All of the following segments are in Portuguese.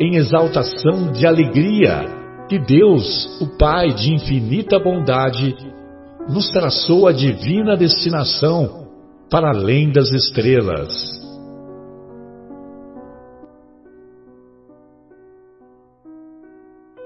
em exaltação de alegria que Deus, o Pai de infinita bondade, nos traçou a divina destinação para além das estrelas.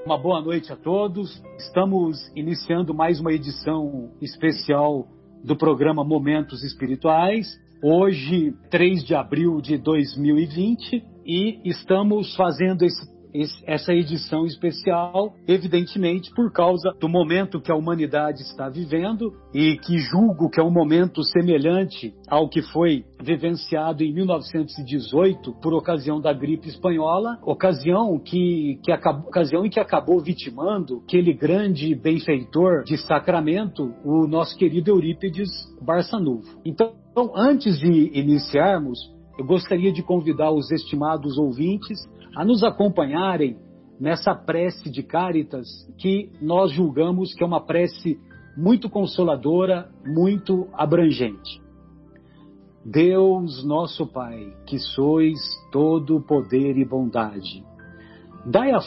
Uma boa noite a todos. Estamos iniciando mais uma edição especial do programa Momentos Espirituais. Hoje, 3 de abril de 2020, e estamos fazendo esse, esse, essa edição especial, evidentemente, por causa do momento que a humanidade está vivendo e que julgo que é um momento semelhante ao que foi vivenciado em 1918 por ocasião da gripe espanhola, ocasião que, que acabou, ocasião em que acabou vitimando aquele grande benfeitor de Sacramento, o nosso querido Eurípides Barçanuvo. Então, antes de iniciarmos, eu gostaria de convidar os estimados ouvintes a nos acompanharem nessa prece de Cáritas que nós julgamos que é uma prece muito consoladora, muito abrangente. Deus nosso Pai, que sois todo poder e bondade, dai a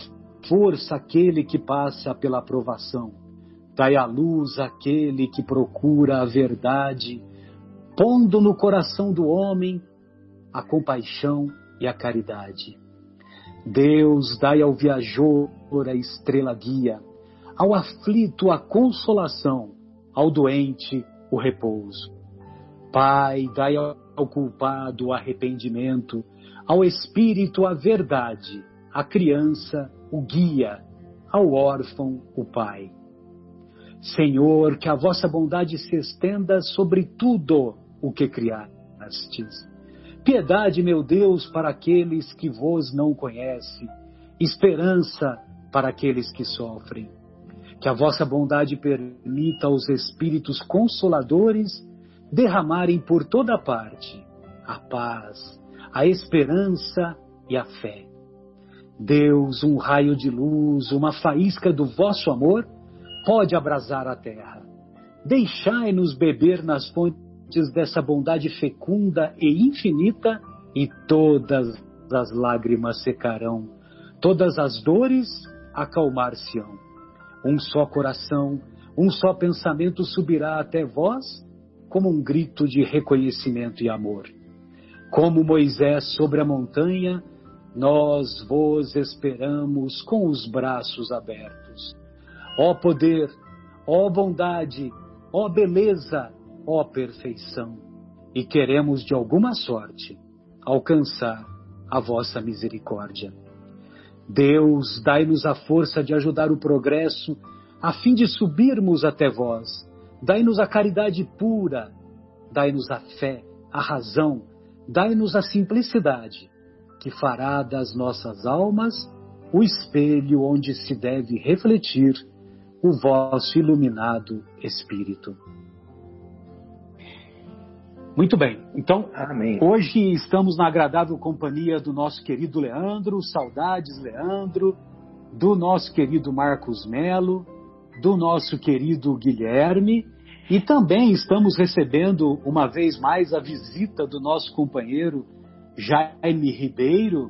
força àquele que passa pela provação, dai a luz àquele que procura a verdade, pondo no coração do homem a compaixão e a caridade. Deus, dai ao viajor a estrela guia, ao aflito a consolação, ao doente o repouso. Pai, dai ao culpado o arrependimento, ao espírito a verdade, à criança o guia, ao órfão o pai. Senhor, que a vossa bondade se estenda sobre tudo o que criastes Piedade, meu Deus, para aqueles que vos não conhecem, esperança para aqueles que sofrem. Que a vossa bondade permita aos Espíritos Consoladores derramarem por toda parte a paz, a esperança e a fé. Deus, um raio de luz, uma faísca do vosso amor, pode abrasar a terra. Deixai-nos beber nas fontes dessa bondade fecunda e infinita, e todas as lágrimas secarão, todas as dores acalmar-se-ão. Um só coração, um só pensamento subirá até vós, como um grito de reconhecimento e amor. Como Moisés sobre a montanha, nós vos esperamos com os braços abertos. Ó poder, ó bondade, ó beleza, ó perfeição, e queremos de alguma sorte alcançar a vossa misericórdia. Deus, dai-nos a força de ajudar o progresso, a fim de subirmos até vós. Dai-nos a caridade pura, dai-nos a fé, a razão, dai-nos a simplicidade, que fará das nossas almas o espelho onde se deve refletir o vosso iluminado Espírito. Muito bem. Então, Amém. hoje estamos na agradável companhia do nosso querido Leandro, saudades Leandro, do nosso querido Marcos Melo, do nosso querido Guilherme, e também estamos recebendo uma vez mais a visita do nosso companheiro Jaime Ribeiro,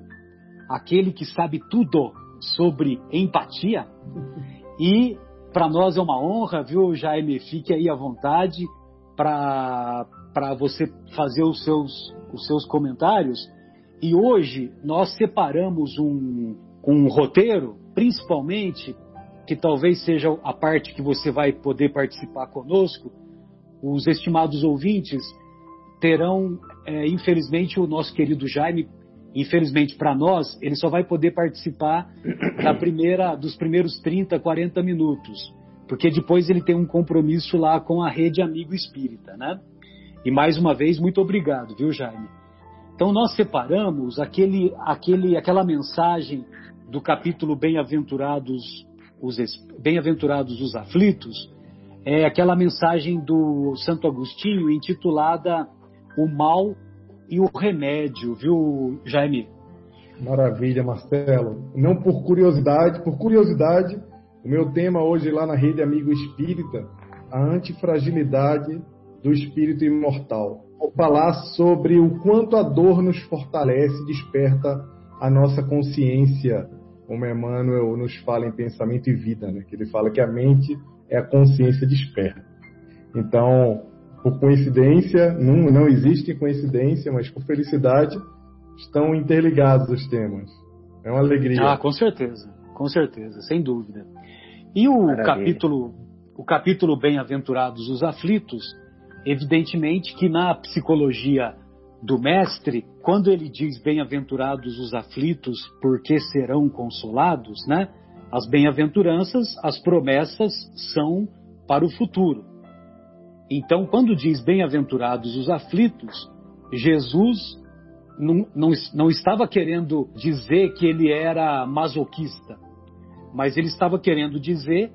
aquele que sabe tudo sobre empatia. E para nós é uma honra, viu, Jaime? Fique aí à vontade para para você fazer os seus, os seus comentários. E hoje nós separamos um, um roteiro, principalmente que talvez seja a parte que você vai poder participar conosco, os estimados ouvintes terão, é, infelizmente, o nosso querido Jaime, infelizmente para nós, ele só vai poder participar da primeira, dos primeiros 30, 40 minutos, porque depois ele tem um compromisso lá com a rede Amigo Espírita, né? E mais uma vez, muito obrigado, viu, Jaime? Então nós separamos aquele, aquele, aquela mensagem do capítulo Bem-aventurados os Bem-aventurados os aflitos, é aquela mensagem do Santo Agostinho intitulada O mal e o remédio, viu, Jaime? Maravilha, Marcelo. Não por curiosidade, por curiosidade, o meu tema hoje lá na rede Amigo Espírita, a antifragilidade do espírito imortal. Vou falar sobre o quanto a dor nos fortalece, desperta a nossa consciência, como Emmanuel nos fala em Pensamento e Vida, né? que ele fala que a mente é a consciência desperta. Então, por coincidência, não, não existe coincidência, mas por felicidade, estão interligados os temas. É uma alegria. Ah, com certeza, com certeza, sem dúvida. E o Maravilha. capítulo, o capítulo Bem-aventurados os aflitos, evidentemente que na psicologia do mestre, quando ele diz bem-aventurados os aflitos, porque serão consolados, né? As bem-aventuranças, as promessas são para o futuro. Então, quando diz bem-aventurados os aflitos, Jesus não, não, não estava querendo dizer que ele era masoquista, mas ele estava querendo dizer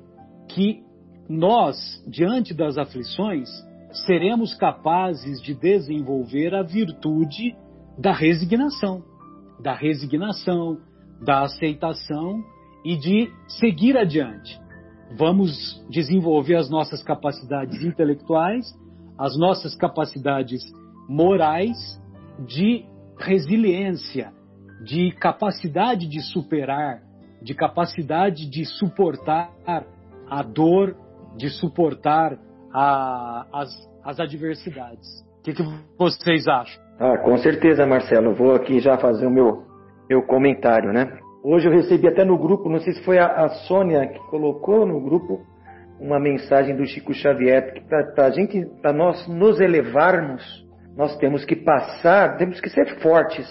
que nós, diante das aflições, seremos capazes de desenvolver a virtude da resignação, da resignação, da aceitação e de seguir adiante. Vamos desenvolver as nossas capacidades intelectuais, as nossas capacidades morais de resiliência, de capacidade de superar, de capacidade de suportar a dor, de suportar a, as, as adversidades. O que, que, vocês acham? Ah, com certeza, Marcelo. Vou aqui já fazer o meu, meu comentário, né? Hoje eu recebi até no grupo, não sei se foi a, a Sônia que colocou no grupo uma mensagem do Chico Xavier, que para gente, para nós nos elevarmos, nós temos que passar, temos que ser fortes.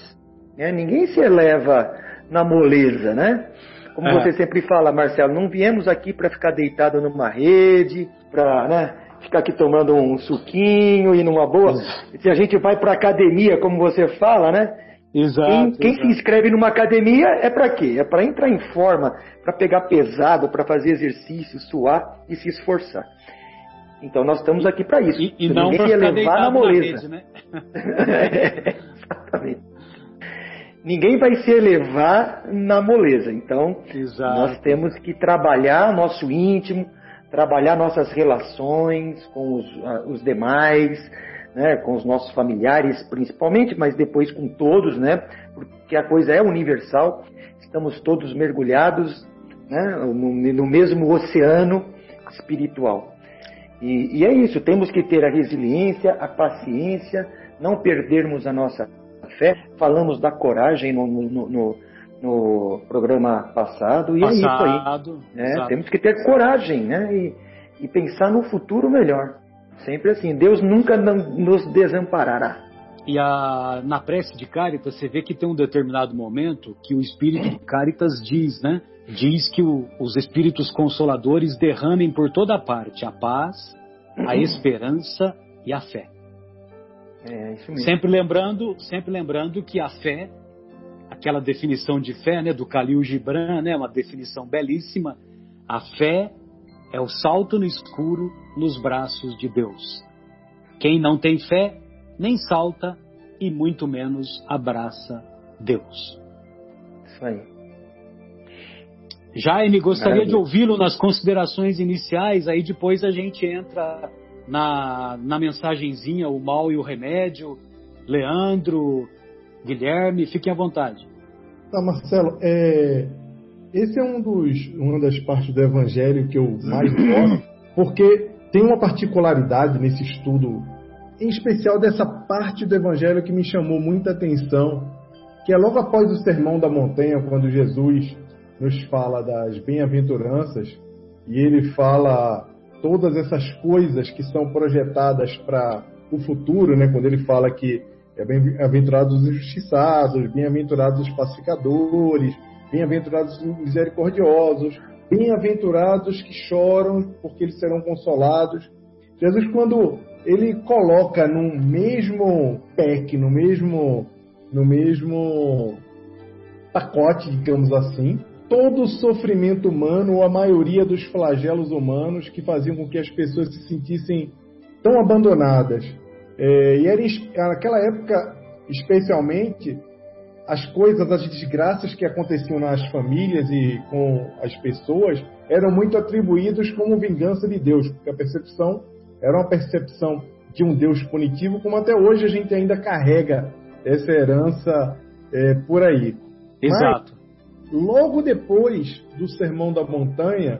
Né? Ninguém se eleva na moleza, né? Como é. você sempre fala, Marcelo, não viemos aqui para ficar deitado numa rede, para né, ficar aqui tomando um suquinho e numa boa. Se a gente vai para academia, como você fala, né? Exato, quem, quem exato. se inscreve numa academia é para quê? É para entrar em forma, para pegar pesado, para fazer exercício, suar e se esforçar. Então nós estamos aqui para isso. E, e não para levar na moleza. Na rede, né? é, exatamente. Ninguém vai se elevar na moleza. Então Exato. nós temos que trabalhar nosso íntimo, trabalhar nossas relações com os, os demais, né, com os nossos familiares principalmente, mas depois com todos, né, porque a coisa é universal, estamos todos mergulhados né, no, no mesmo oceano espiritual. E, e, é isso, temos que ter a resiliência, a paciência, não perdermos a nossa fé. Falamos da coragem no, no, no, no programa passado, e passado, é isso aí. Né? Temos que ter coragem né? e, e pensar no futuro melhor. Sempre assim, Deus nunca nos desamparará. E a, na prece de Caritas, você vê que tem um determinado momento que o Espírito de Caritas diz, né? Diz que o, os Espíritos Consoladores derramem por toda parte a paz, a uhum. esperança e a fé. É, isso mesmo. Sempre lembrando, sempre lembrando que a fé, aquela definição de fé, né, do Khalil Gibran, né, uma definição belíssima, a fé é o salto no escuro nos braços de Deus. Quem não tem fé, nem salta e muito menos abraça Deus. Isso aí. Jaime, gostaria Maravilha. de ouvi-lo nas considerações iniciais, aí depois a gente entra na, na mensagenzinha, o mal e o remédio. Leandro, Guilherme, fiquem à vontade. Tá, Marcelo, é, esse é um dos, uma das partes do Evangelho que eu mais gosto, porque tem uma particularidade nesse estudo, em especial dessa parte do Evangelho que me chamou muita atenção, que é logo após o Sermão da Montanha, quando Jesus nos fala das bem-aventuranças, e ele fala todas essas coisas que são projetadas para o futuro, né? Quando ele fala que é bem-aventurados os injustiçados, bem-aventurados os pacificadores, bem-aventurados os misericordiosos, bem-aventurados que choram, porque eles serão consolados. Jesus, quando ele coloca no mesmo pack, no mesmo, no mesmo pacote, digamos assim, todo o sofrimento humano, ou a maioria dos flagelos humanos que faziam com que as pessoas se sentissem tão abandonadas. É, e era, naquela época, especialmente, as coisas, as desgraças que aconteciam nas famílias e com as pessoas eram muito atribuídas como vingança de Deus, porque a percepção era uma percepção de um Deus punitivo, como até hoje a gente ainda carrega essa herança é, por aí. Exato. Mas, logo depois do Sermão da Montanha,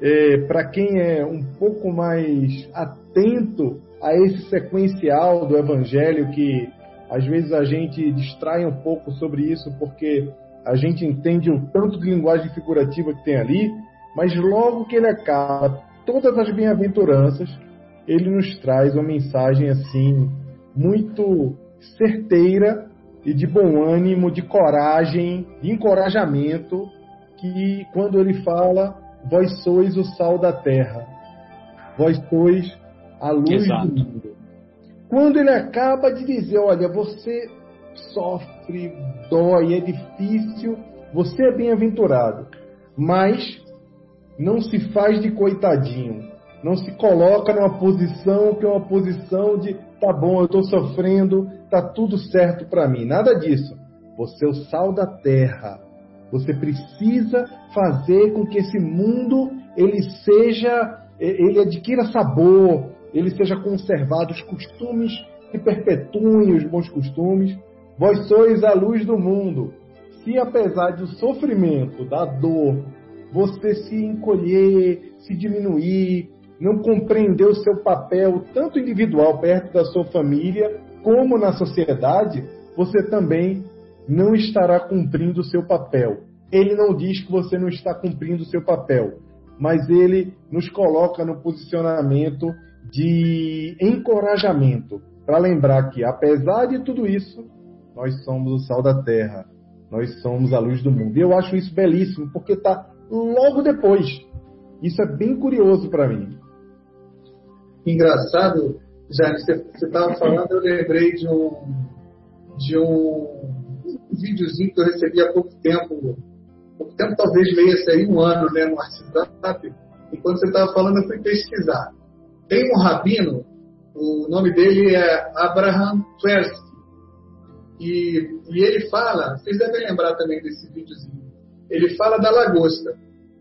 é, para quem é um pouco mais atento a esse sequencial do Evangelho, que às vezes a gente distrai um pouco sobre isso, porque a gente entende o tanto de linguagem figurativa que tem ali, mas logo que ele acaba todas as bem-aventuranças, ele nos traz uma mensagem assim muito certeira e de bom ânimo, de coragem, de encorajamento, que quando ele fala, vós sois o sal da terra, vós sois a luz Exato. do mundo. Quando ele acaba de dizer, olha, você sofre, dói, é difícil, você é bem-aventurado, mas não se faz de coitadinho, não se coloca numa posição que é uma posição de tá bom, eu estou sofrendo, tá tudo certo para mim. Nada disso. Você é o sal da terra. Você precisa fazer com que esse mundo ele seja, ele adquira sabor, ele seja conservado, os costumes que perpetuem os bons costumes. Vós sois a luz do mundo. Se apesar do sofrimento, da dor, você se encolher, se diminuir, não compreender o seu papel, tanto individual perto da sua família, como na sociedade, você também não estará cumprindo o seu papel. Ele não diz que você não está cumprindo o seu papel, mas ele nos coloca no posicionamento de encorajamento, para lembrar que, apesar de tudo isso, nós somos o sal da terra, nós somos a luz do mundo. E eu acho isso belíssimo, porque está logo depois. Isso é bem curioso para mim engraçado, já que você estava falando, eu lembrei de um, de um, videozinho que eu recebi há pouco tempo, pouco tempo talvez leia aí um ano né, no WhatsApp, e quando você estava falando eu fui pesquisar. Tem um rabino, o nome dele é Abraham Tversky, e, e ele fala, vocês devem lembrar também desse videozinho, ele fala da lagosta.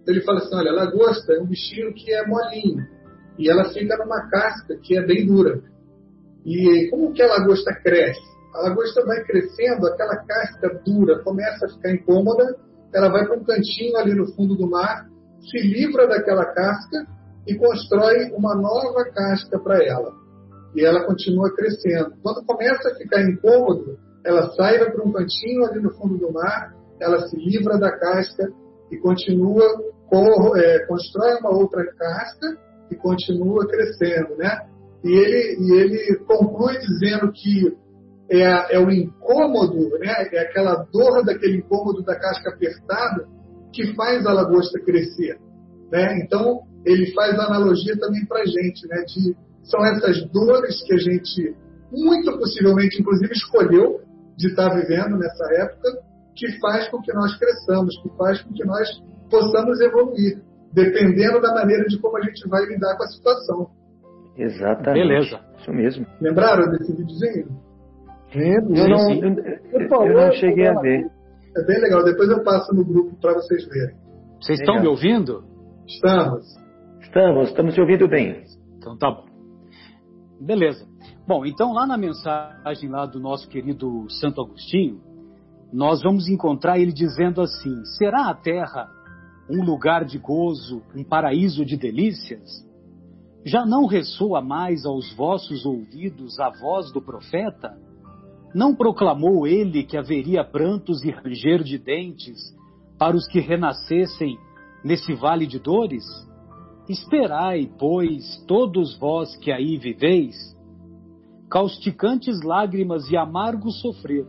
Ele fala assim, olha, lagosta é um bichinho que é molinho, e ela fica numa casca que é bem dura. E como que a lagosta cresce? A lagosta vai crescendo, aquela casca dura começa a ficar incômoda, ela vai para um cantinho ali no fundo do mar, se livra daquela casca e constrói uma nova casca para ela. E ela continua crescendo. Quando começa a ficar incômodo, ela sai para um cantinho ali no fundo do mar, ela se livra da casca e continua, é, constrói uma outra casca e continua crescendo, né? E ele, e ele conclui dizendo que é, é o incômodo, né? É aquela dor daquele incômodo da casca apertada que faz a lagosta crescer, né? Então ele faz a analogia também para a gente, né? De, são essas dores que a gente muito possivelmente, inclusive, escolheu de estar vivendo nessa época, que faz com que nós cresçamos, que faz com que nós possamos evoluir dependendo da maneira de como a gente vai lidar com a situação. Exatamente. Beleza. Isso mesmo. Lembraram desse videozinho? Lembro. Eu, não, eu, eu não cheguei a ver. É bem legal. Depois eu passo no grupo para vocês verem. Vocês estão me ouvindo? Estamos. Estamos, estamos te ouvindo bem. Então tá bom. Beleza. Bom, então lá na mensagem lá do nosso querido Santo Agostinho, nós vamos encontrar ele dizendo assim: será a terra um lugar de gozo, um paraíso de delícias? Já não ressoa mais aos vossos ouvidos a voz do profeta? Não proclamou ele que haveria prantos e ranger de dentes para os que renascessem nesse vale de dores? Esperai, pois, todos vós que aí viveis, causticantes lágrimas e amargo sofrer,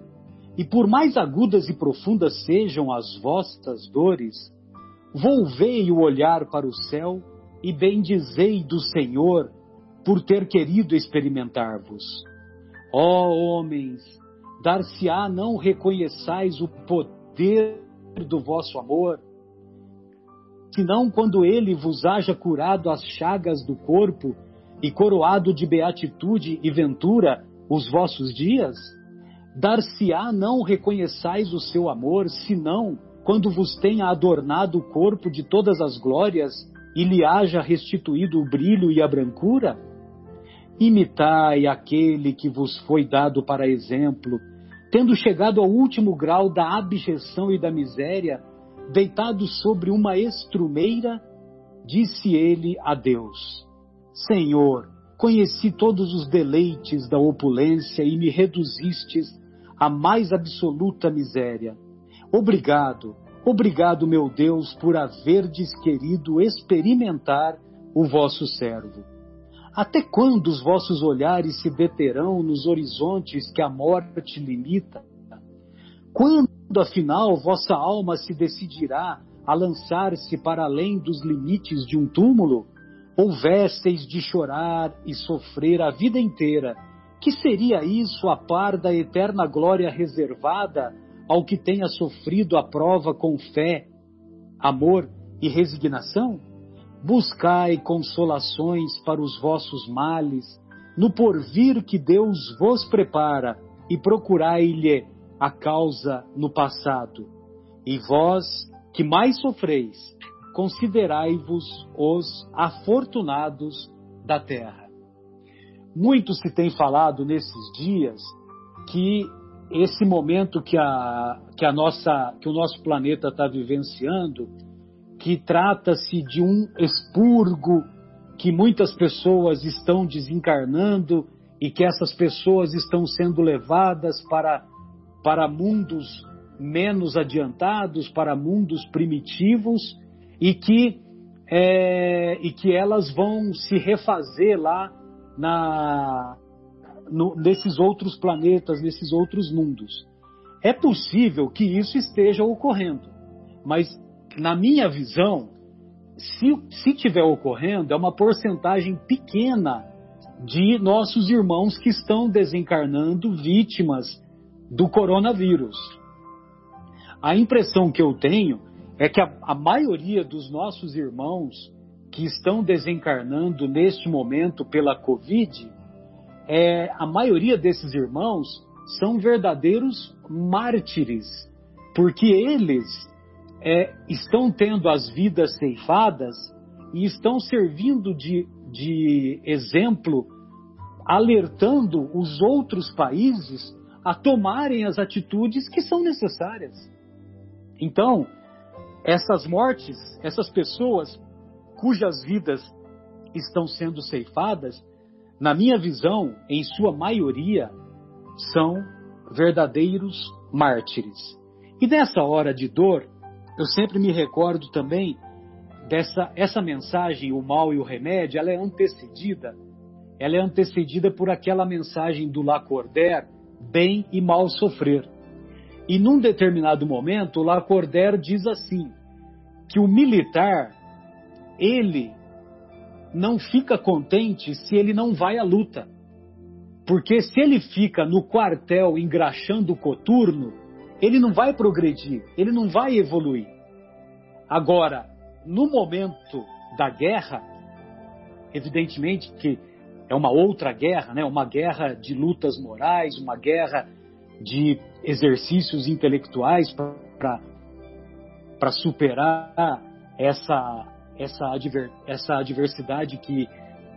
e por mais agudas e profundas sejam as vossas dores, volvei o olhar para o céu e bendizei do Senhor por ter querido experimentar-vos. Ó homens, dar-se-á não reconheçais o poder do vosso amor? Senão quando ele vos haja curado as chagas do corpo e coroado de beatitude e ventura os vossos dias? Dar-se-á não reconheçais o seu amor, senão quando vos tenha adornado o corpo de todas as glórias e lhe haja restituído o brilho e a brancura? Imitai aquele que vos foi dado para exemplo, tendo chegado ao último grau da abjeção e da miséria, deitado sobre uma estrumeira, disse ele a Deus: Senhor, conheci todos os deleites da opulência e me reduzistes à mais absoluta miséria. Obrigado, obrigado, meu Deus, por haverdes querido experimentar o vosso servo. Até quando os vossos olhares se deterão nos horizontes que a morte limita? Quando, afinal, vossa alma se decidirá a lançar-se para além dos limites de um túmulo? houvesseis de chorar e sofrer a vida inteira, que seria isso a par da eterna glória reservada ao que tenha sofrido a prova com fé, amor e resignação? Buscai consolações para os vossos males, no porvir que Deus vos prepara, e procurai-lhe a causa no passado. E vós, que mais sofreis, considerai-vos os afortunados da terra. Muito se tem falado nesses dias que esse momento que, a, que, a nossa, que o nosso planeta está vivenciando, que trata-se de um expurgo, que muitas pessoas estão desencarnando e que essas pessoas estão sendo levadas para, para mundos menos adiantados, para mundos primitivos, e que, é, e que elas vão se refazer lá na, no, nesses outros planetas, nesses outros mundos. É possível que isso esteja ocorrendo, mas na minha visão, se, se tiver ocorrendo, é uma porcentagem pequena de nossos irmãos que estão desencarnando vítimas do coronavírus. A impressão que eu tenho é que a, a maioria dos nossos irmãos que estão desencarnando neste momento pela Covid, é, a maioria desses irmãos são verdadeiros mártires, porque eles é, estão tendo as vidas ceifadas e estão servindo de, de exemplo, alertando os outros países a tomarem as atitudes que são necessárias. Então, essas mortes, essas pessoas cujas vidas estão sendo ceifadas, na minha visão, em sua maioria, são verdadeiros mártires. E nessa hora de dor, eu sempre me recordo também dessa essa mensagem, o mal e o remédio, ela é antecedida, ela é antecedida por aquela mensagem do Lacordaire, bem e mal sofrer. E num determinado momento, Lacordaire diz assim: que o militar, ele não fica contente se ele não vai à luta. Porque se ele fica no quartel engraxando o coturno, ele não vai progredir, ele não vai evoluir. Agora, no momento da guerra, evidentemente que é uma outra guerra, né? uma guerra de lutas morais, uma guerra de exercícios intelectuais para superar essa, essa, adver, essa adversidade que,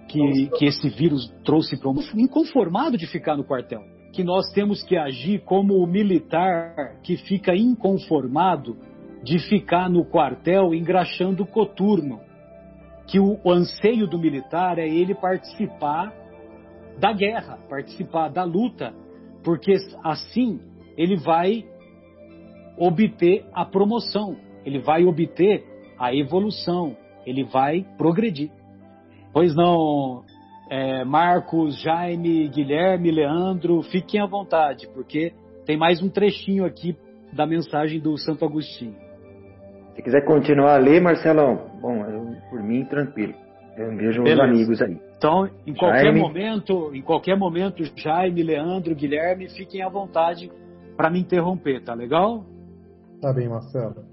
que, que esse vírus trouxe para o mundo, inconformado de ficar no quartel. Que nós temos que agir como o militar que fica inconformado de ficar no quartel engraxando coturno. Que o, o anseio do militar é ele participar da guerra, participar da luta, porque assim ele vai obter a promoção ele vai obter a evolução, ele vai progredir. Pois não, é, Marcos, Jaime, Guilherme, Leandro, fiquem à vontade, porque tem mais um trechinho aqui da mensagem do Santo Agostinho. Se quiser continuar a ler, Marcelão, bom, eu, por mim, tranquilo. Eu vejo os amigos aí. Então, em qualquer Jaime. momento, em qualquer momento, Jaime, Leandro, Guilherme, fiquem à vontade para me interromper, tá legal? Tá bem, Marcelo.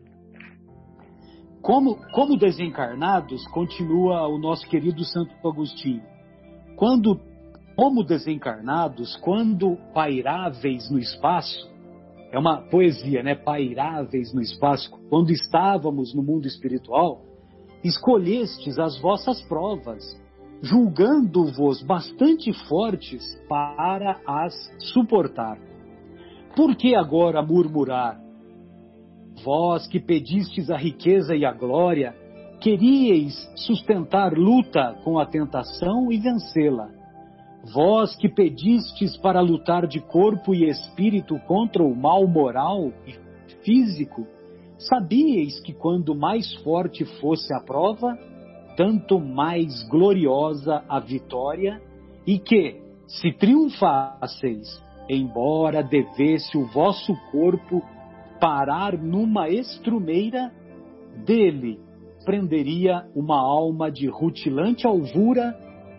Como, como desencarnados, continua o nosso querido Santo Agostinho. Quando, como desencarnados, quando pairáveis no espaço, é uma poesia, né? Pairáveis no espaço, quando estávamos no mundo espiritual, escolhestes as vossas provas, julgando-vos bastante fortes para as suportar. Por que agora murmurar? Vós que pedistes a riqueza e a glória, queríeis sustentar luta com a tentação e vencê-la. Vós que pedistes para lutar de corpo e espírito contra o mal moral e físico, sabíeis que quando mais forte fosse a prova, tanto mais gloriosa a vitória, e que, se triunfasseis, embora devesse o vosso corpo parar numa estrumeira, dele prenderia uma alma de rutilante alvura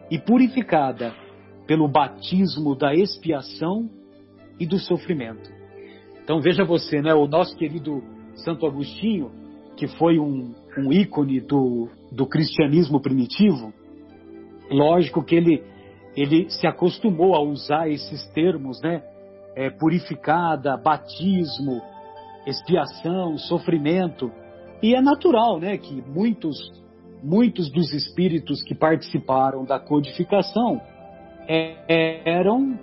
e purificada pelo batismo da expiação e do sofrimento. Então veja você, né, o nosso querido Santo Agostinho, que foi um, um ícone do, do cristianismo primitivo, lógico que ele, ele se acostumou a usar esses termos, né? É, purificada, batismo, expiação, sofrimento. E é natural, né, que muitos, muitos dos espíritos que participaram da codificação eram,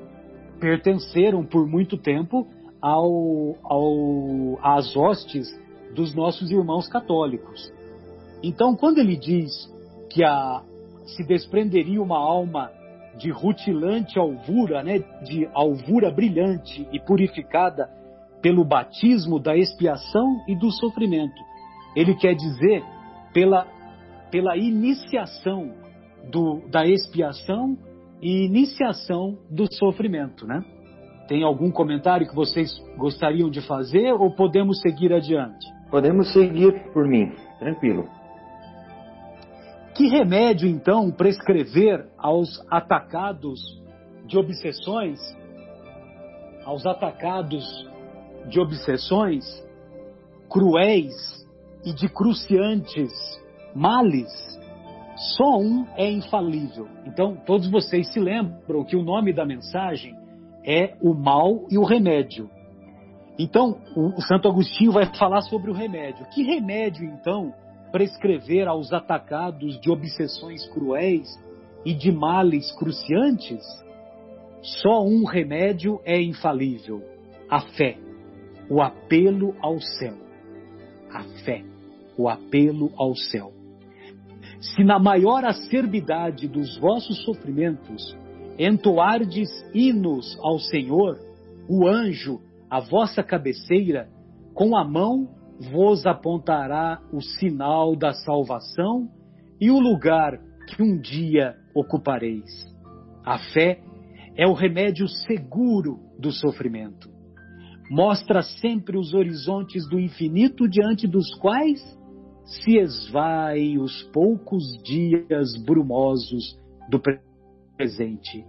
pertenceram por muito tempo ao, ao, às hostes dos nossos irmãos católicos. Então, quando ele diz que a, se desprenderia uma alma de rutilante alvura, né, de alvura brilhante e purificada pelo batismo da expiação e do sofrimento. Ele quer dizer pela, pela iniciação do, da expiação e iniciação do sofrimento, né? Tem algum comentário que vocês gostariam de fazer ou podemos seguir adiante? Podemos seguir por mim, tranquilo. Que remédio então prescrever aos atacados de obsessões, aos atacados de obsessões cruéis e de cruciantes males? Só um é infalível. Então, todos vocês se lembram que o nome da mensagem é o mal e o remédio. Então, o Santo Agostinho vai falar sobre o remédio. Que remédio, então, prescrever aos atacados de obsessões cruéis e de males cruciantes? Só um remédio é infalível: a fé, o apelo ao céu. A fé, o apelo ao céu. Se na maior acerbidade dos vossos sofrimentos entoardes hinos ao Senhor, o anjo, a vossa cabeceira, com a mão vos apontará o sinal da salvação e o lugar que um dia ocupareis. A fé é o remédio seguro do sofrimento. Mostra sempre os horizontes do infinito diante dos quais se esvaem os poucos dias brumosos do presente.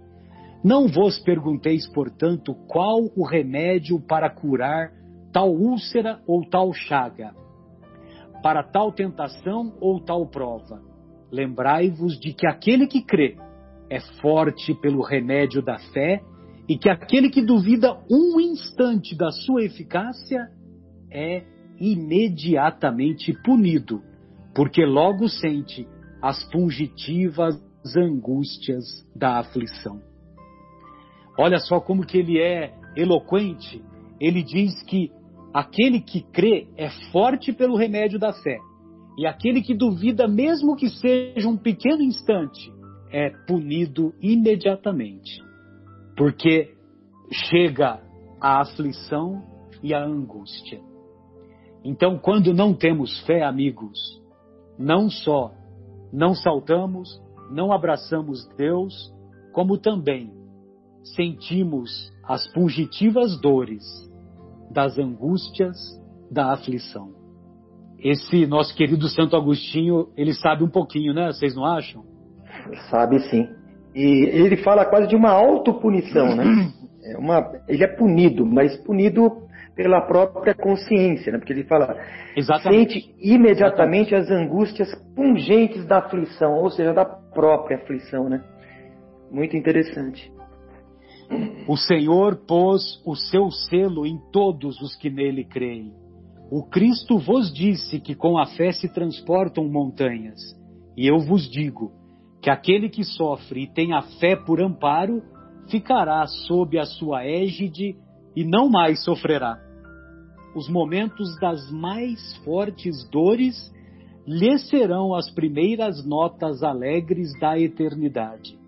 Não vos pergunteis, portanto, qual o remédio para curar tal úlcera ou tal chaga, para tal tentação ou tal prova. Lembrai-vos de que aquele que crê é forte pelo remédio da fé e que aquele que duvida um instante da sua eficácia é imediatamente punido, porque logo sente as pungitivas angústias da aflição. Olha só como que ele é eloquente. Ele diz que aquele que crê é forte pelo remédio da fé. E aquele que duvida, mesmo que seja um pequeno instante, é punido imediatamente. Porque chega a aflição e a angústia. Então, quando não temos fé, amigos, não só não saltamos, não abraçamos Deus, como também sentimos as fugitivas dores das angústias da aflição. Esse nosso querido Santo Agostinho, ele sabe um pouquinho, né? Vocês não acham? Sabe sim. E ele fala quase de uma autopunição, né? É uma, ele é punido, mas punido pela própria consciência, né? Porque ele fala, Exatamente. sente imediatamente Exatamente. as angústias pungentes da aflição, ou seja, da própria aflição, né? Muito interessante. O Senhor pôs o seu selo em todos os que nele creem. O Cristo vos disse que com a fé se transportam montanhas. E eu vos digo que aquele que sofre e tem a fé por amparo, ficará sob a sua égide e não mais sofrerá. Os momentos das mais fortes dores lhe serão as primeiras notas alegres da eternidade.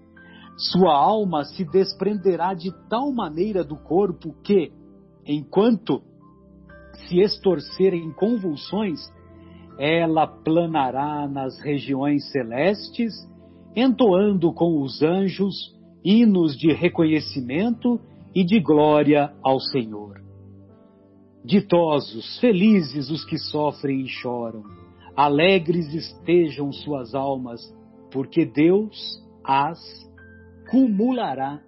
Sua alma se desprenderá de tal maneira do corpo que, enquanto se estorcer em convulsões, ela planará nas regiões celestes, entoando com os anjos hinos de reconhecimento e de glória ao Senhor. Ditosos, felizes os que sofrem e choram, alegres estejam suas almas, porque Deus as cumulará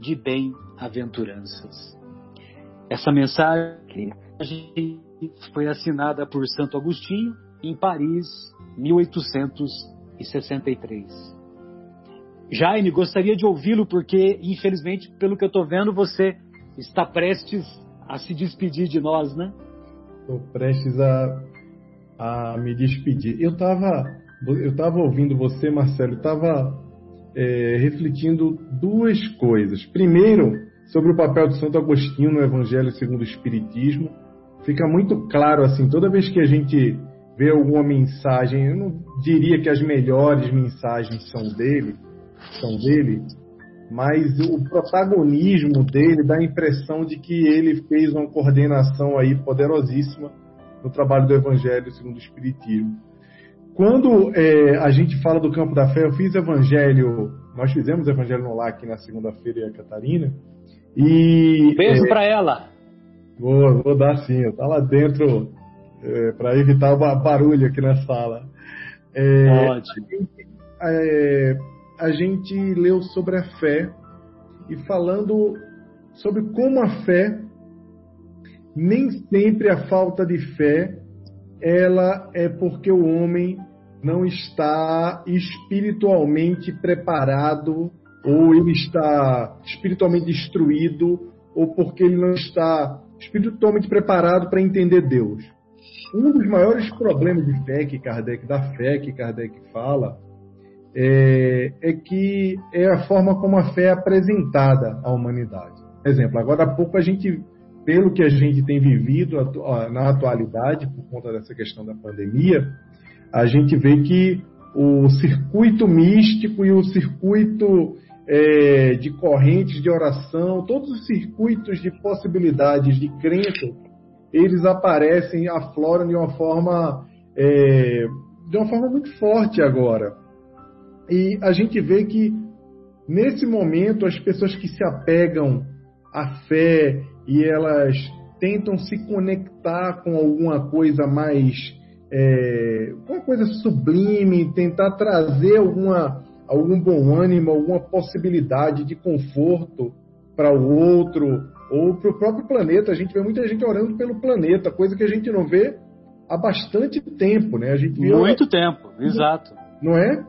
de bem-aventuranças. Essa mensagem foi assinada por Santo Agostinho em Paris, 1863. Jaime, gostaria de ouvi-lo porque, infelizmente, pelo que eu estou vendo, você está prestes a se despedir de nós, né? Estou prestes a, a me despedir. Eu estava eu tava ouvindo você, Marcelo, estava é, refletindo duas coisas. Primeiro, sobre o papel de Santo Agostinho no Evangelho segundo o Espiritismo. Fica muito claro, assim, toda vez que a gente vê alguma mensagem, eu não diria que as melhores mensagens são dele, são dele, mas o protagonismo dele dá a impressão de que ele fez uma coordenação aí poderosíssima no trabalho do Evangelho segundo o Espiritismo. Quando é, a gente fala do campo da fé, eu fiz Evangelho, nós fizemos Evangelho no LAC na segunda-feira, Catarina, e... Beijo é, para ela! Vou, vou dar sim, tá lá dentro é, para evitar o barulho aqui na sala. É, Ótimo. É, a gente leu sobre a fé e falando sobre como a fé, nem sempre a falta de fé, ela é porque o homem não está espiritualmente preparado ou ele está espiritualmente destruído ou porque ele não está espiritualmente preparado para entender Deus. Um dos maiores problemas de fé que Kardec, da fé que Kardec fala, é, é que é a forma como a fé é apresentada à humanidade. Exemplo, agora há pouco a gente, pelo que a gente tem vivido na atualidade, por conta dessa questão da pandemia, a gente vê que o circuito místico e o circuito é, de correntes de oração, todos os circuitos de possibilidades de crença, eles aparecem, afloram de uma forma é, de uma forma muito forte agora. E a gente vê que, nesse momento, as pessoas que se apegam à fé e elas tentam se conectar com alguma coisa mais. É, uma coisa sublime, tentar trazer alguma, algum bom ânimo, alguma possibilidade de conforto para o outro ou para o próprio planeta. A gente vê muita gente orando pelo planeta, coisa que a gente não vê há bastante tempo, né? A gente Muito tempo, exato. Não é?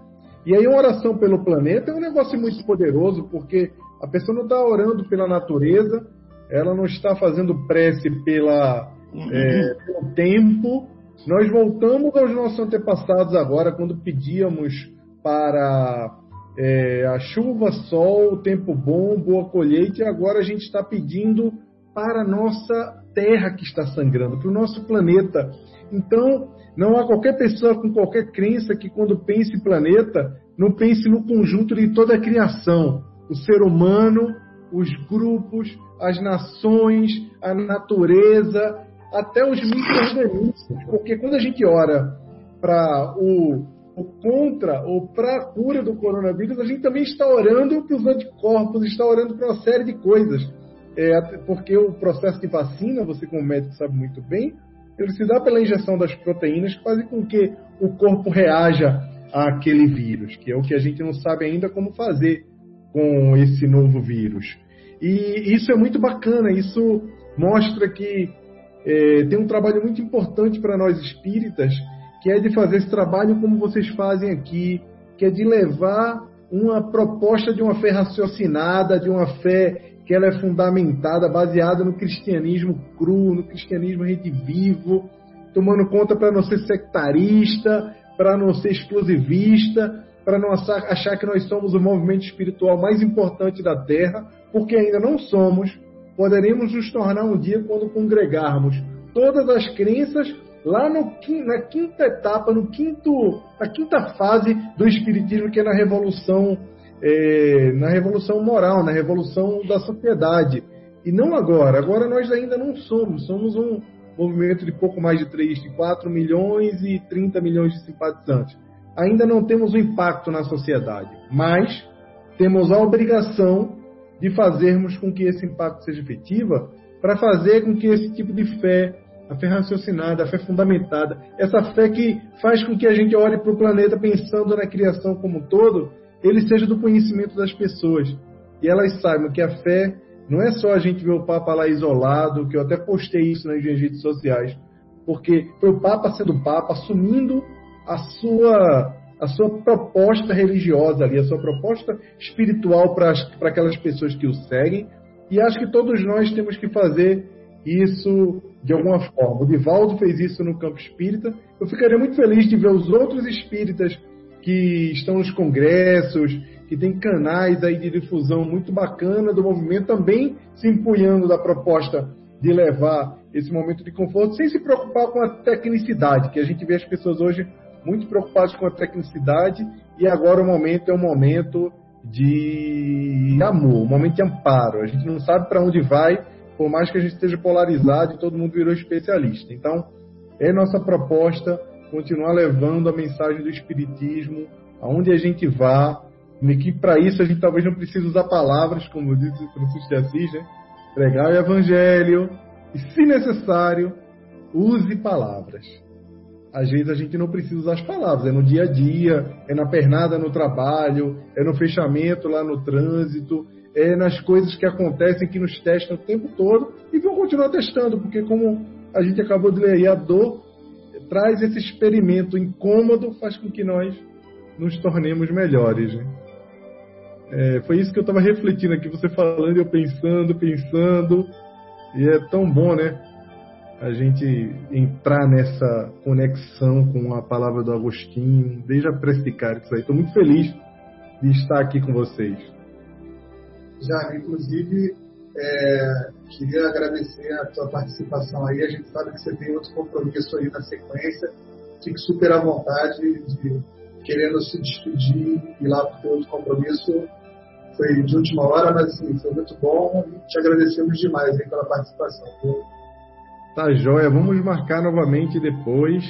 E aí, uma oração pelo planeta é um negócio muito poderoso, porque a pessoa não está orando pela natureza, ela não está fazendo prece pela, uhum. é, pelo tempo. Nós voltamos aos nossos antepassados agora, quando pedíamos para é, a chuva, sol, tempo bom, boa colheita, e agora a gente está pedindo para a nossa terra que está sangrando, para o nosso planeta. Então, não há qualquer pessoa com qualquer crença que, quando pense em planeta, não pense no conjunto de toda a criação, o ser humano, os grupos, as nações, a natureza, até os micro-organismos. Porque quando a gente ora para o ou contra ou para a cura do coronavírus, a gente também está orando para os anticorpos, está orando para uma série de coisas. É, porque o processo de vacina, você como médico sabe muito bem, ele se dá pela injeção das proteínas que fazem com que o corpo reaja àquele vírus, que é o que a gente não sabe ainda como fazer com esse novo vírus. E isso é muito bacana, isso mostra que é, tem um trabalho muito importante para nós espíritas, que é de fazer esse trabalho como vocês fazem aqui, que é de levar uma proposta de uma fé raciocinada, de uma fé que ela é fundamentada, baseada no cristianismo cru, no cristianismo redivivo, tomando conta para não ser sectarista, para não ser exclusivista, para não achar que nós somos o movimento espiritual mais importante da Terra, porque ainda não somos, poderemos nos tornar um dia quando congregarmos todas as crenças lá no, na quinta etapa, no quinto, na quinta fase do Espiritismo, que é na Revolução, é, na Revolução Moral, na Revolução da Sociedade. E não agora. Agora nós ainda não somos. Somos um movimento de pouco mais de 3, de 4 milhões e 30 milhões de simpatizantes. Ainda não temos um impacto na sociedade, mas temos a obrigação de fazermos com que esse impacto seja efetivo para fazer com que esse tipo de fé a fé raciocinada, a fé fundamentada, essa fé que faz com que a gente olhe para o planeta pensando na criação como um todo, ele seja do conhecimento das pessoas. E elas saibam que a fé não é só a gente ver o Papa lá isolado, que eu até postei isso nas minhas redes sociais, porque o Papa sendo Papa, assumindo a sua, a sua proposta religiosa ali, a sua proposta espiritual para aquelas pessoas que o seguem. E acho que todos nós temos que fazer isso de alguma forma. O Divaldo fez isso no campo espírita. Eu ficaria muito feliz de ver os outros espíritas que estão nos congressos, que tem canais aí de difusão muito bacana do movimento, também se empunhando da proposta de levar esse momento de conforto, sem se preocupar com a tecnicidade, que a gente vê as pessoas hoje muito preocupadas com a tecnicidade, e agora o momento é um momento de amor, um momento de amparo. A gente não sabe para onde vai, por mais que a gente esteja polarizado e todo mundo virou especialista. Então, é nossa proposta continuar levando a mensagem do Espiritismo aonde a gente vá, e que para isso a gente talvez não precise usar palavras, como disse Francisco de Assis, né? pregar o Evangelho, e se necessário, use palavras. Às vezes a gente não precisa usar as palavras, é no dia a dia, é na pernada no trabalho, é no fechamento lá no trânsito, é, nas coisas que acontecem, que nos testam o tempo todo e vão continuar testando, porque como a gente acabou de ler aí, a dor traz esse experimento incômodo, faz com que nós nos tornemos melhores. Né? É, foi isso que eu estava refletindo aqui, você falando, eu pensando, pensando, e é tão bom, né? A gente entrar nessa conexão com a palavra do Agostinho, desde a presticar isso aí. Estou muito feliz de estar aqui com vocês. Já, inclusive, é, queria agradecer a tua participação aí. A gente sabe que você tem outro compromisso aí na sequência. Fique super à vontade de querendo se despedir e lá para o outro compromisso. Foi de última hora, mas assim, foi muito bom e te agradecemos demais aí pela participação. Tá joia, vamos marcar novamente depois.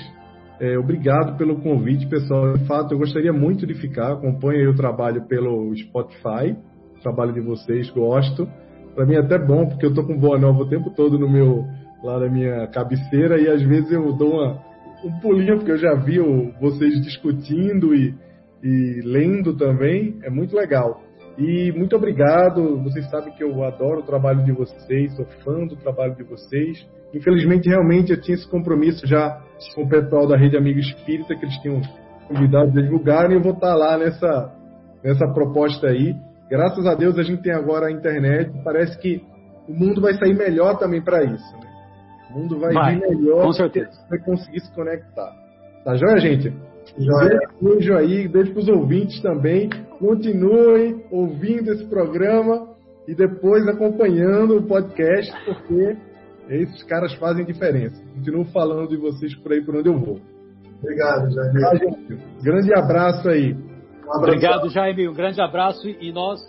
É, obrigado pelo convite, pessoal. De fato, eu gostaria muito de ficar. Acompanhe o trabalho pelo Spotify trabalho de vocês, gosto. Para mim é até bom, porque eu tô com boa nova o tempo todo no meu lá na minha cabeceira e às vezes eu dou uma, um pulinho, porque eu já vi vocês discutindo e, e lendo também, é muito legal. E muito obrigado, vocês sabem que eu adoro o trabalho de vocês, sou fã do trabalho de vocês. Infelizmente, realmente, eu tinha esse compromisso já com o pessoal da Rede Amigo Espírita, que eles tinham convidado a divulgar, e eu vou estar lá nessa, nessa proposta aí. Graças a Deus a gente tem agora a internet. Parece que o mundo vai sair melhor também para isso. Né? O mundo vai, vai vir melhor. Com certeza. Vai conseguir se conectar. Tá joia, gente? Joia. Beijo aí, beijo para os ouvintes também. Continuem ouvindo esse programa e depois acompanhando o podcast, porque esses caras fazem diferença. Continuo falando de vocês por aí por onde eu vou. Obrigado, Jair. Tá, gente? Grande abraço aí. Um Obrigado, Jaime. Um grande abraço e nós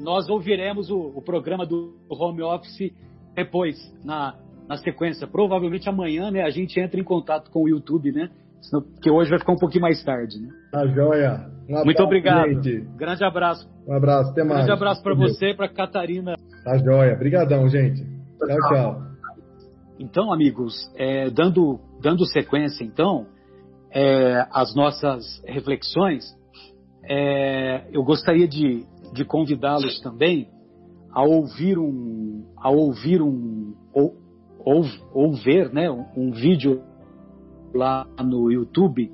nós ouviremos o, o programa do home office depois, na, na sequência. Provavelmente amanhã, né, a gente entra em contato com o YouTube, né? porque hoje vai ficar um pouquinho mais tarde. Né? Tá joia. Um Muito obrigado. Gente. Grande abraço. Um abraço, até mais. Grande abraço para você e para Catarina. Tá joia. Obrigadão, gente. Tchau, tchau. Então, amigos, é, dando, dando sequência, então, é, às nossas reflexões, é, eu gostaria de, de convidá-los também a ouvir um, a ouvir um, ou, ou, ou ver, né, um, um vídeo lá no YouTube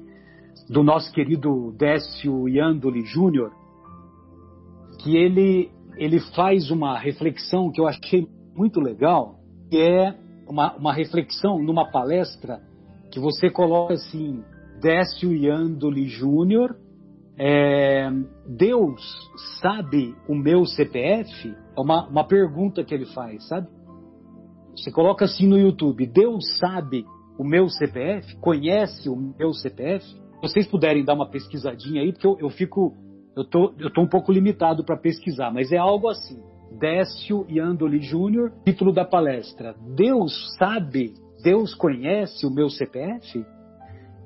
do nosso querido Décio Iandoli Júnior, que ele, ele faz uma reflexão que eu achei muito legal, que é uma, uma reflexão numa palestra que você coloca assim, Décio Iandoli Júnior, é, Deus sabe o meu CPF? É uma, uma pergunta que ele faz, sabe? Você coloca assim no YouTube, Deus sabe o meu CPF? Conhece o meu CPF? Se vocês puderem dar uma pesquisadinha aí, porque eu, eu fico, eu tô, eu tô um pouco limitado para pesquisar, mas é algo assim. Décio Iandoli Júnior, título da palestra: Deus sabe, Deus conhece o meu CPF?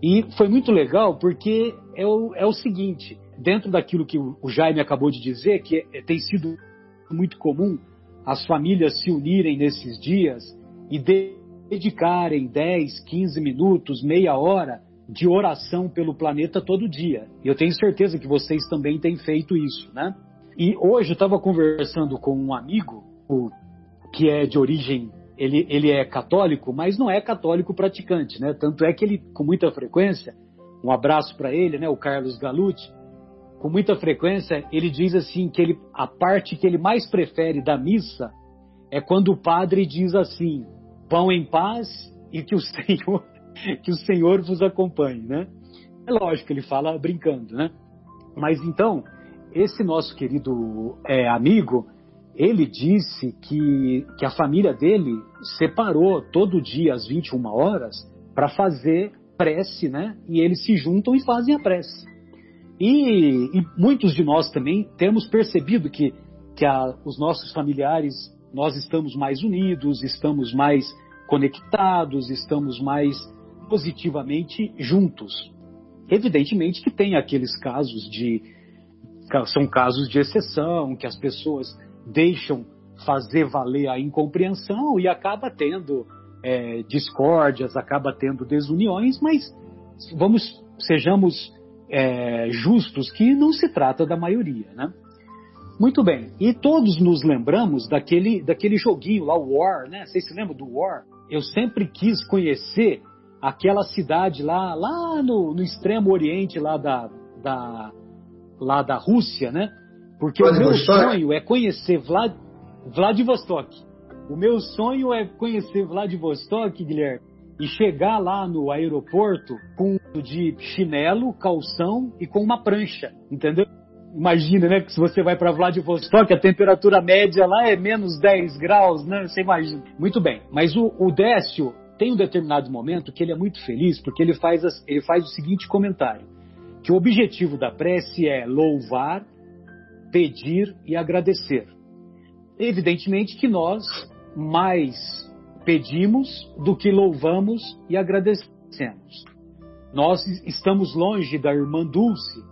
E foi muito legal porque é o, é o seguinte: dentro daquilo que o Jaime acabou de dizer, que é, tem sido muito comum as famílias se unirem nesses dias e dedicarem 10, 15 minutos, meia hora de oração pelo planeta todo dia. E eu tenho certeza que vocês também têm feito isso, né? E hoje eu estava conversando com um amigo que é de origem, ele, ele é católico, mas não é católico praticante, né? Tanto é que ele, com muita frequência, um abraço para ele, né? O Carlos Galucci, com muita frequência, ele diz assim que ele, a parte que ele mais prefere da missa é quando o padre diz assim: vão em paz e que o Senhor, que o Senhor vos acompanhe, né? É lógico, ele fala brincando, né? Mas então, esse nosso querido é, amigo, ele disse que, que a família dele separou todo dia às 21 horas para fazer prece, né? E eles se juntam e fazem a prece. E, e muitos de nós também temos percebido que, que a, os nossos familiares, nós estamos mais unidos, estamos mais conectados, estamos mais positivamente juntos. Evidentemente que tem aqueles casos de são casos de exceção, que as pessoas deixam fazer valer a incompreensão e acaba tendo é, discórdias, acaba tendo desuniões, mas vamos sejamos é, justos que não se trata da maioria, né? Muito bem. E todos nos lembramos daquele, daquele joguinho lá, War, né? Vocês se lembram do War? Eu sempre quis conhecer aquela cidade lá, lá no, no extremo oriente lá da, da, lá da Rússia, né? Porque o meu sonho é conhecer Vlad, Vladivostok. O meu sonho é conhecer Vladivostok, Guilherme, e chegar lá no aeroporto com de chinelo, calção e com uma prancha, entendeu? Imagina, né, que se você vai para Vladivostok, a temperatura média lá é menos 10 graus, né? Você imagina. Muito bem, mas o, o Décio tem um determinado momento que ele é muito feliz porque ele faz, as, ele faz o seguinte comentário que o objetivo da prece é louvar, pedir e agradecer. Evidentemente que nós mais pedimos do que louvamos e agradecemos. Nós estamos longe da irmã Dulce.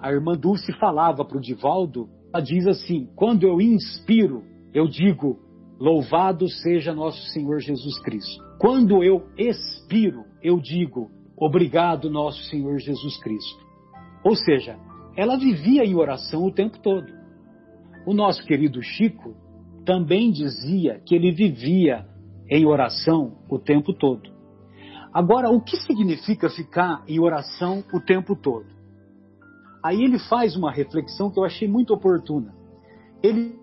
A irmã Dulce falava para o Divaldo, ela diz assim: quando eu inspiro, eu digo, louvado seja nosso Senhor Jesus Cristo. Quando eu expiro, eu digo, Obrigado, nosso Senhor Jesus Cristo. Ou seja, ela vivia em oração o tempo todo. O nosso querido Chico também dizia que ele vivia em oração o tempo todo. Agora, o que significa ficar em oração o tempo todo? Aí ele faz uma reflexão que eu achei muito oportuna. Ele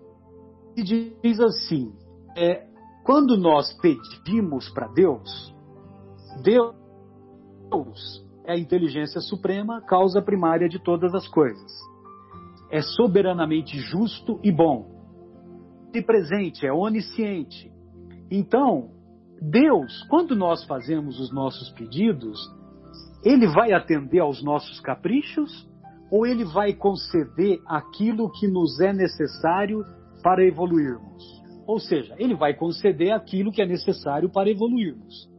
diz assim: é, quando nós pedimos para Deus, Deus Deus é a inteligência suprema, causa primária de todas as coisas. É soberanamente justo e bom. E presente, é onisciente. Então, Deus, quando nós fazemos os nossos pedidos, ele vai atender aos nossos caprichos ou ele vai conceder aquilo que nos é necessário para evoluirmos? Ou seja, ele vai conceder aquilo que é necessário para evoluirmos.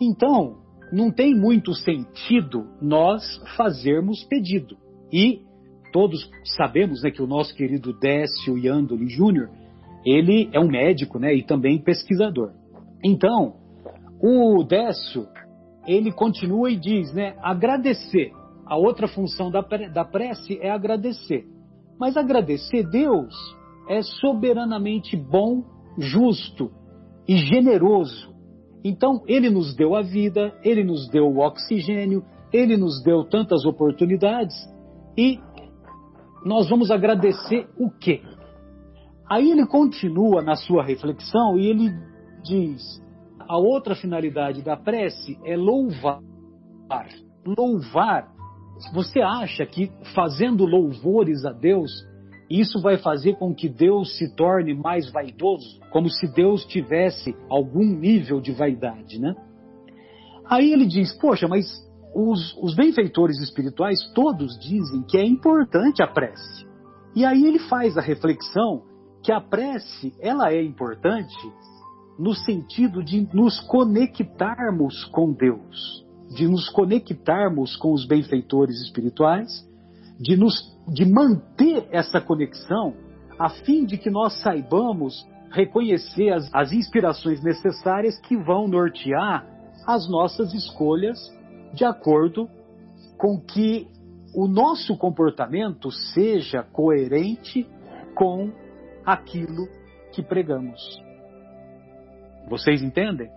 Então, não tem muito sentido nós fazermos pedido. E todos sabemos né, que o nosso querido Décio Yandoli Júnior, ele é um médico né, e também pesquisador. Então, o Décio, ele continua e diz, né, agradecer. A outra função da, da prece é agradecer. Mas agradecer Deus é soberanamente bom, justo e generoso. Então, ele nos deu a vida, ele nos deu o oxigênio, ele nos deu tantas oportunidades e nós vamos agradecer o quê? Aí ele continua na sua reflexão e ele diz: a outra finalidade da prece é louvar. Louvar. Você acha que fazendo louvores a Deus, isso vai fazer com que Deus se torne mais vaidoso? Como se Deus tivesse algum nível de vaidade, né? Aí ele diz: Poxa, mas os, os benfeitores espirituais todos dizem que é importante a prece. E aí ele faz a reflexão que a prece ela é importante no sentido de nos conectarmos com Deus, de nos conectarmos com os benfeitores espirituais, de, nos, de manter essa conexão, a fim de que nós saibamos reconhecer as, as inspirações necessárias que vão nortear as nossas escolhas de acordo com que o nosso comportamento seja coerente com aquilo que pregamos. Vocês entendem?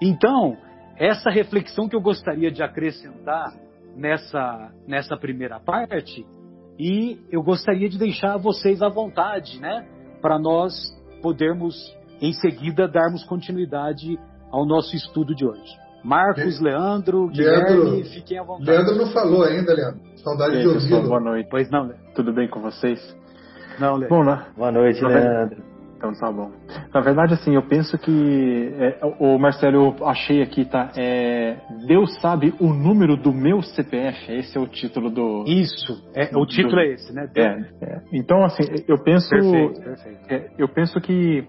Então, essa reflexão que eu gostaria de acrescentar nessa, nessa primeira parte, e eu gostaria de deixar vocês à vontade, né? Para nós podermos, em seguida, darmos continuidade ao nosso estudo de hoje. Marcos, Leandro, Guilherme, Leandro, fiquem à vontade. Leandro não falou ainda, Leandro. Saudade de ouvi-lo. Boa noite. Pois não, Tudo bem com vocês? Não, Leandro. Bom, né? Boa noite, Leandro. Então tá bom. Na verdade, assim, eu penso que é, o Marcelo, eu achei aqui, tá? É, Deus sabe o número do meu CPF. Esse é o título do. Isso. É, o título do, é esse, né? É, é, Então, assim, eu penso. Perfeito, perfeito. É, eu penso que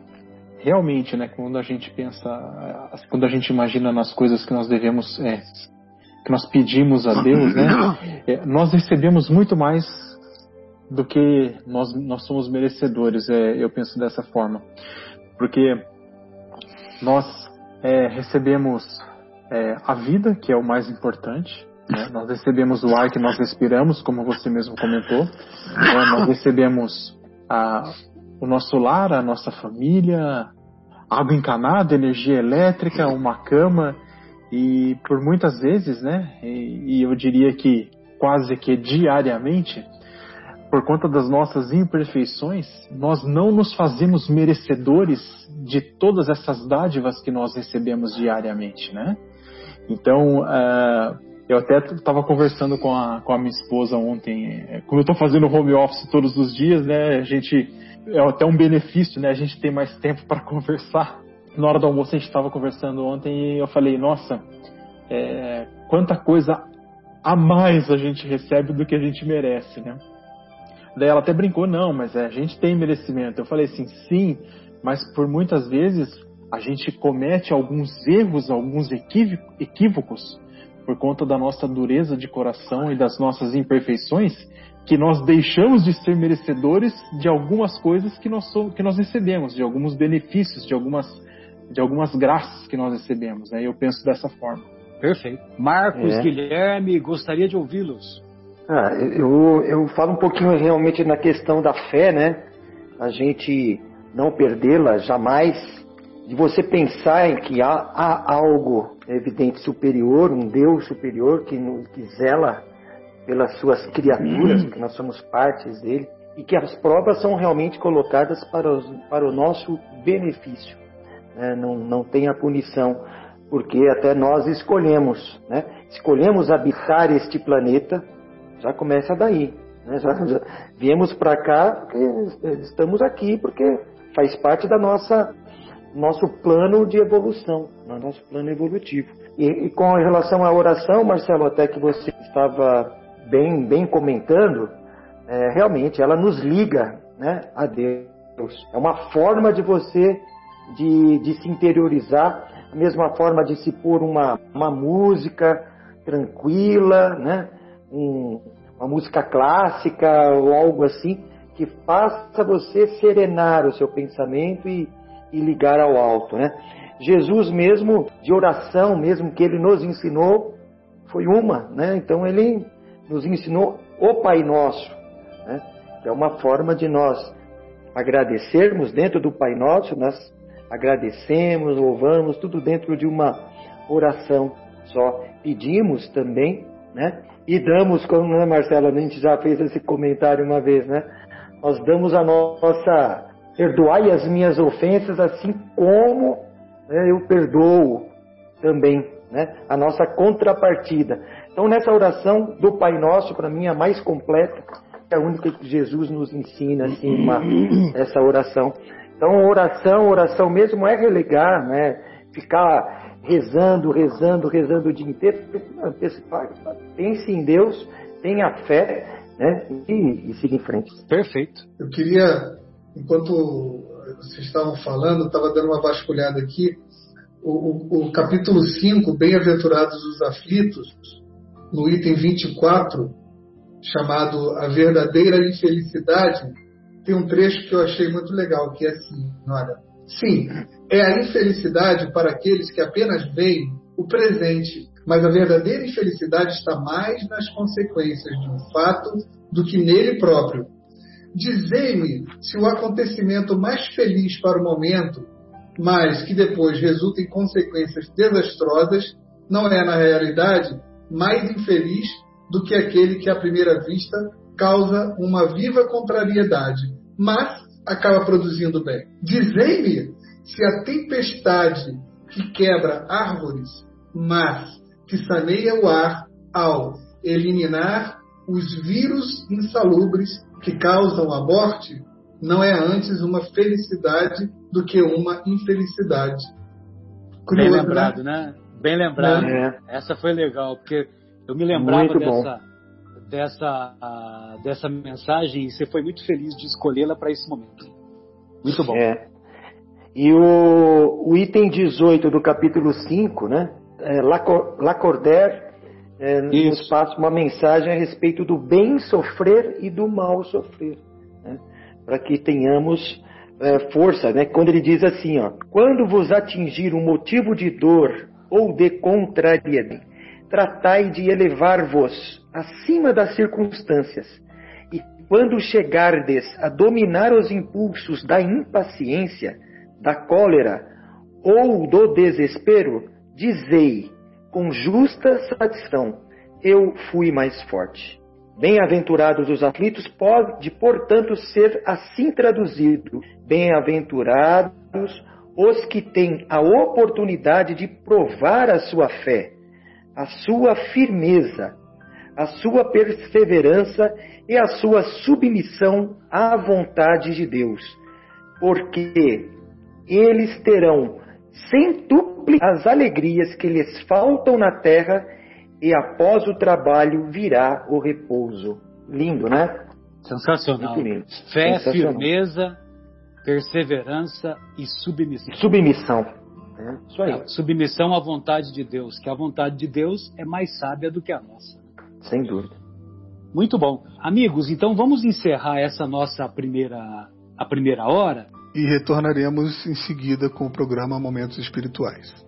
realmente, né? Quando a gente pensa, quando a gente imagina nas coisas que nós devemos, é, que nós pedimos a Deus, né? É, nós recebemos muito mais do que nós, nós somos merecedores, é, eu penso dessa forma. Porque nós é, recebemos é, a vida, que é o mais importante, né? nós recebemos o ar que nós respiramos, como você mesmo comentou, né? nós recebemos a, o nosso lar, a nossa família, água encanada, energia elétrica, uma cama, e por muitas vezes, né, e, e eu diria que quase que diariamente, por conta das nossas imperfeições, nós não nos fazemos merecedores de todas essas dádivas que nós recebemos diariamente, né? Então, uh, eu até estava conversando com a, com a minha esposa ontem, é, como eu estou fazendo home office todos os dias, né? A gente é até um benefício, né? A gente tem mais tempo para conversar. Na hora do almoço a gente estava conversando ontem e eu falei, nossa, é, quanta coisa a mais a gente recebe do que a gente merece, né? Daí ela até brincou, não, mas é, a gente tem merecimento. Eu falei assim, sim, mas por muitas vezes a gente comete alguns erros, alguns equívocos por conta da nossa dureza de coração e das nossas imperfeições, que nós deixamos de ser merecedores de algumas coisas que nós, que nós recebemos, de alguns benefícios, de algumas, de algumas graças que nós recebemos. Né? Eu penso dessa forma. Perfeito. Marcos, é. Guilherme, gostaria de ouvi-los. Ah, eu, eu falo um pouquinho realmente na questão da fé, né? A gente não perdê-la jamais, de você pensar em que há, há algo evidente superior, um Deus superior que, nos, que zela pelas suas criaturas, que nós somos partes dele, e que as provas são realmente colocadas para, os, para o nosso benefício. Né? Não, não tem a punição, porque até nós escolhemos, né? escolhemos habitar este planeta já começa daí. Né? Já, já viemos para cá porque estamos aqui porque faz parte da nossa nosso plano de evolução, nosso plano evolutivo. E, e, com relação à oração, Marcelo, até que você estava bem, bem comentando, é, realmente ela nos liga né, a Deus. É uma forma de você de, de se interiorizar. a mesma forma de se pôr uma, uma música tranquila, né? Um, uma música clássica ou algo assim, que faça você serenar o seu pensamento e, e ligar ao alto. Né? Jesus mesmo, de oração mesmo, que ele nos ensinou, foi uma. Né? Então ele nos ensinou o Pai Nosso, né? que é uma forma de nós agradecermos dentro do Pai Nosso, nós agradecemos, louvamos, tudo dentro de uma oração só. Pedimos também, né? E damos, como né, Marcelo, a gente já fez esse comentário uma vez, né? Nós damos a nossa, perdoai as minhas ofensas, assim como né, eu perdoo também, né? A nossa contrapartida. Então, nessa oração do Pai Nosso, para mim, é a mais completa, é a única que Jesus nos ensina, assim, uma, essa oração. Então, oração, oração mesmo é relegar, né? Ficar rezando, rezando, rezando o dia inteiro. Pense em Deus, tenha fé, né? E, e siga em frente. Perfeito. Eu queria, enquanto vocês estavam falando, estava dando uma vasculhada aqui, o, o, o capítulo 5, Bem-aventurados os aflitos, no item 24, chamado A Verdadeira Infelicidade, tem um trecho que eu achei muito legal, que é assim, olha, sim, é a infelicidade para aqueles que apenas veem o presente, mas a verdadeira infelicidade está mais nas consequências de um fato do que nele próprio. Dizei-me se o acontecimento mais feliz para o momento, mas que depois resulta em consequências desastrosas, não é, na realidade, mais infeliz do que aquele que, à primeira vista, causa uma viva contrariedade, mas acaba produzindo bem. Dizei-me se a tempestade que quebra árvores, mas que saneia o ar ao eliminar os vírus insalubres que causam a morte, não é antes uma felicidade do que uma infelicidade. Curioso, Bem lembrado, né? né? Bem lembrado. É. Essa foi legal, porque eu me lembrava dessa, dessa, dessa mensagem e você foi muito feliz de escolhê-la para esse momento. Muito bom. É. E o, o item 18 do capítulo 5, né? É, Lacordaire é, nos passa uma mensagem a respeito do bem sofrer e do mal sofrer. Né? Para que tenhamos é, força, né? Quando ele diz assim, ó, quando vos atingir um motivo de dor ou de contrariedade, tratai de elevar-vos acima das circunstâncias. E quando chegardes a dominar os impulsos da impaciência, da cólera ou do desespero, dizei com justa satisfação: Eu fui mais forte. Bem-aventurados os aflitos pode, portanto, ser assim traduzido: Bem-aventurados os que têm a oportunidade de provar a sua fé a sua firmeza, a sua perseverança e a sua submissão à vontade de Deus, porque eles terão centuple as alegrias que lhes faltam na terra e após o trabalho virá o repouso. Lindo, né? Sensacional. Lindo. Fé, Sensacional. firmeza, perseverança e submissão. Submissão. É, isso aí. É, submissão à vontade de Deus, que a vontade de Deus é mais sábia do que a nossa. Sem dúvida. Muito bom. Amigos, então vamos encerrar essa nossa primeira, a primeira hora. E retornaremos em seguida com o programa Momentos Espirituais.